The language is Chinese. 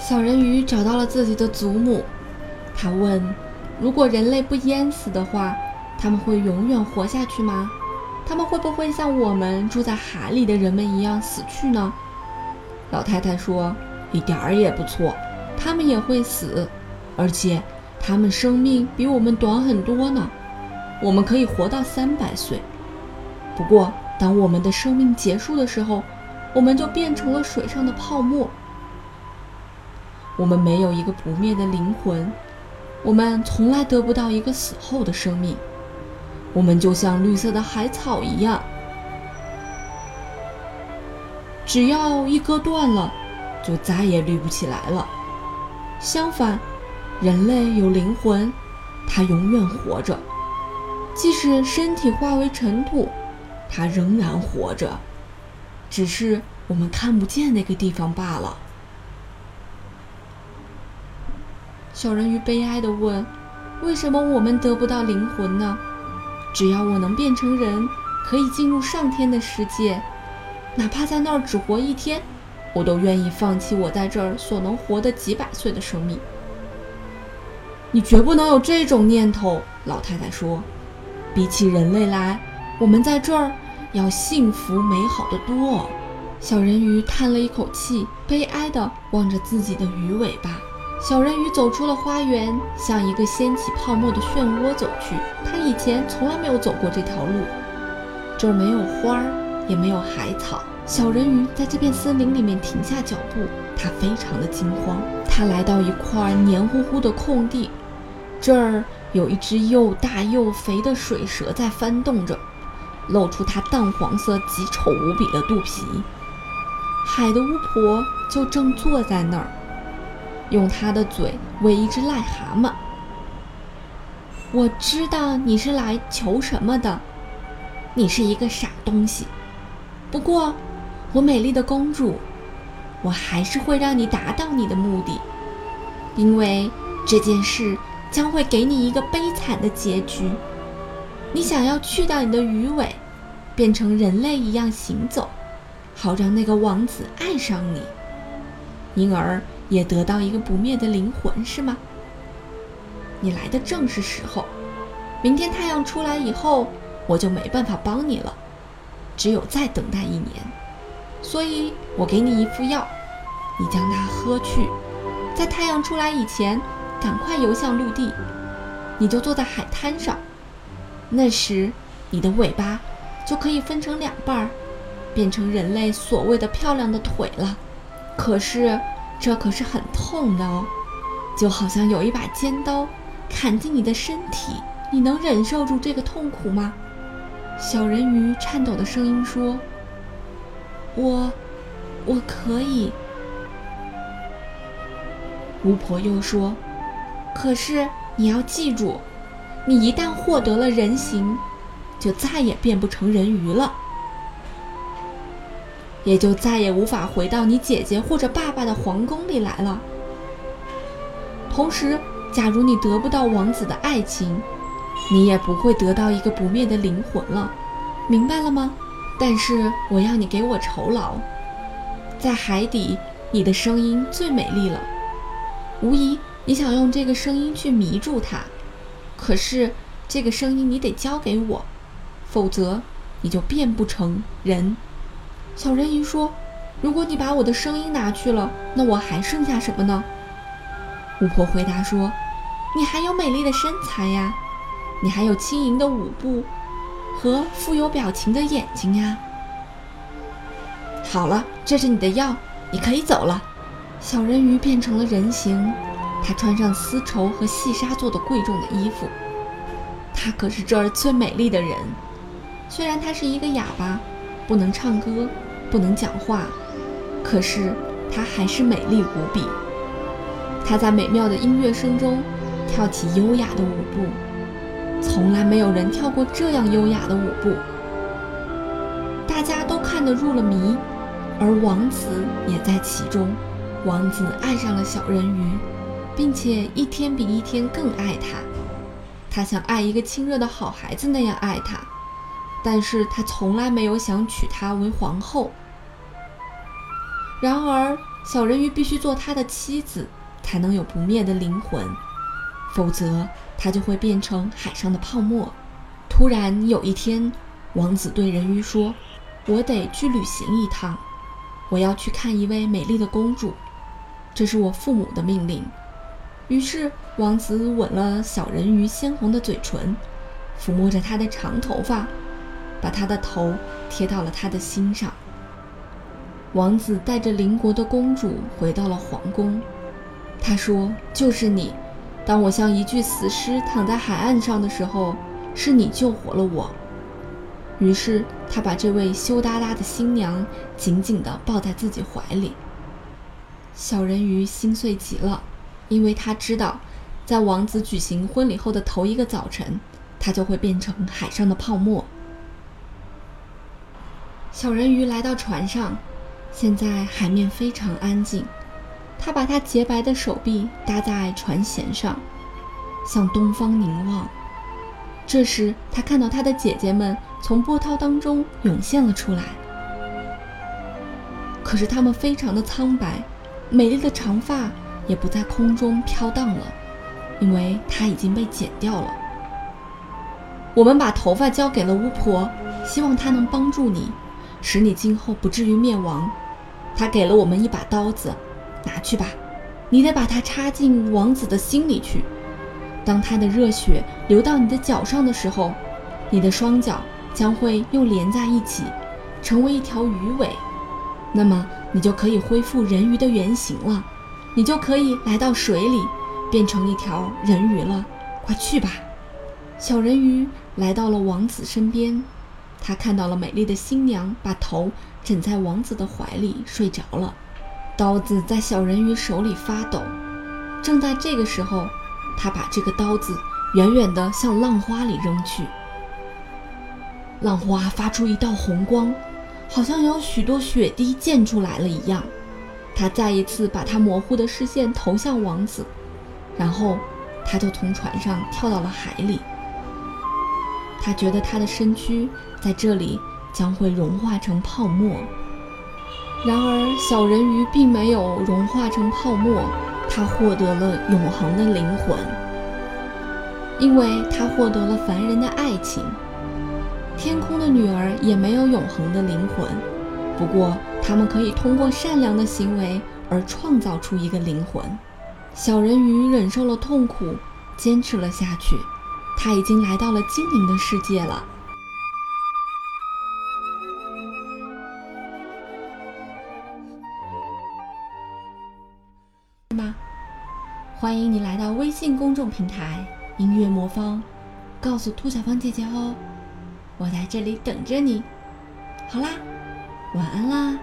小人鱼找到了自己的祖母，他问：“如果人类不淹死的话，他们会永远活下去吗？他们会不会像我们住在海里的人们一样死去呢？”老太太说：“一点儿也不错，他们也会死，而且他们生命比我们短很多呢。我们可以活到三百岁，不过当我们的生命结束的时候，我们就变成了水上的泡沫。我们没有一个不灭的灵魂，我们从来得不到一个死后的生命。我们就像绿色的海草一样。”只要一割断了，就再也绿不起来了。相反，人类有灵魂，它永远活着，即使身体化为尘土，它仍然活着，只是我们看不见那个地方罢了。小人鱼悲哀地问：“为什么我们得不到灵魂呢？只要我能变成人，可以进入上天的世界。”哪怕在那儿只活一天，我都愿意放弃我在这儿所能活的几百岁的生命。你绝不能有这种念头，老太太说。比起人类来，我们在这儿要幸福美好的多。小人鱼叹了一口气，悲哀地望着自己的鱼尾巴。小人鱼走出了花园，向一个掀起泡沫的漩涡走去。他以前从来没有走过这条路，这儿没有花儿。也没有海草。小人鱼在这片森林里面停下脚步，他非常的惊慌。他来到一块黏糊糊的空地，这儿有一只又大又肥的水蛇在翻动着，露出它淡黄色、极丑无比的肚皮。海的巫婆就正坐在那儿，用他的嘴喂一只癞蛤蟆。我知道你是来求什么的，你是一个傻东西。不过，我美丽的公主，我还是会让你达到你的目的，因为这件事将会给你一个悲惨的结局。你想要去掉你的鱼尾，变成人类一样行走，好让那个王子爱上你，因而也得到一个不灭的灵魂，是吗？你来的正是时候。明天太阳出来以后，我就没办法帮你了。只有再等待一年，所以我给你一副药，你将它喝去，在太阳出来以前，赶快游向陆地，你就坐在海滩上，那时你的尾巴就可以分成两半儿，变成人类所谓的漂亮的腿了。可是这可是很痛的哦，就好像有一把尖刀砍进你的身体，你能忍受住这个痛苦吗？小人鱼颤抖的声音说：“我，我可以。”巫婆又说：“可是你要记住，你一旦获得了人形，就再也变不成人鱼了，也就再也无法回到你姐姐或者爸爸的皇宫里来了。同时，假如你得不到王子的爱情，”你也不会得到一个不灭的灵魂了，明白了吗？但是我要你给我酬劳，在海底，你的声音最美丽了。无疑，你想用这个声音去迷住他，可是这个声音你得交给我，否则你就变不成人。小人鱼说：“如果你把我的声音拿去了，那我还剩下什么呢？”巫婆回答说：“你还有美丽的身材呀。”你还有轻盈的舞步和富有表情的眼睛呀！好了，这是你的药，你可以走了。小人鱼变成了人形，他穿上丝绸和细纱做的贵重的衣服。他可是这儿最美丽的人，虽然他是一个哑巴，不能唱歌，不能讲话，可是她还是美丽无比。她在美妙的音乐声中跳起优雅的舞步。从来没有人跳过这样优雅的舞步，大家都看得入了迷，而王子也在其中。王子爱上了小人鱼，并且一天比一天更爱她。他像爱一个亲热的好孩子那样爱她，但是他从来没有想娶她为皇后。然而，小人鱼必须做他的妻子，才能有不灭的灵魂，否则他就会变成海上的泡沫。突然有一天，王子对人鱼说：“我得去旅行一趟，我要去看一位美丽的公主，这是我父母的命令。”于是，王子吻了小人鱼鲜红的嘴唇，抚摸着她的长头发，把她的头贴到了他的心上。王子带着邻国的公主回到了皇宫。他说：“就是你，当我像一具死尸躺在海岸上的时候，是你救活了我。”于是，他把这位羞答答的新娘紧紧地抱在自己怀里。小人鱼心碎极了。因为他知道，在王子举行婚礼后的头一个早晨，他就会变成海上的泡沫。小人鱼来到船上，现在海面非常安静。他把他洁白的手臂搭在船舷上，向东方凝望。这时，他看到他的姐姐们从波涛当中涌现了出来，可是她们非常的苍白，美丽的长发。也不在空中飘荡了，因为它已经被剪掉了。我们把头发交给了巫婆，希望她能帮助你，使你今后不至于灭亡。他给了我们一把刀子，拿去吧。你得把它插进王子的心里去。当他的热血流到你的脚上的时候，你的双脚将会又连在一起，成为一条鱼尾。那么你就可以恢复人鱼的原形了。你就可以来到水里，变成一条人鱼了。快去吧！小人鱼来到了王子身边，他看到了美丽的新娘把头枕在王子的怀里睡着了。刀子在小人鱼手里发抖。正在这个时候，他把这个刀子远远地向浪花里扔去。浪花发出一道红光，好像有许多血滴溅出来了一样。他再一次把他模糊的视线投向王子，然后他就从船上跳到了海里。他觉得他的身躯在这里将会融化成泡沫。然而，小人鱼并没有融化成泡沫，他获得了永恒的灵魂，因为他获得了凡人的爱情。天空的女儿也没有永恒的灵魂。不过，他们可以通过善良的行为而创造出一个灵魂。小人鱼忍受了痛苦，坚持了下去。他已经来到了精灵的世界了。吗？欢迎你来到微信公众平台“音乐魔方”，告诉兔小芳姐姐哦，我在这里等着你。好啦。晚安啦。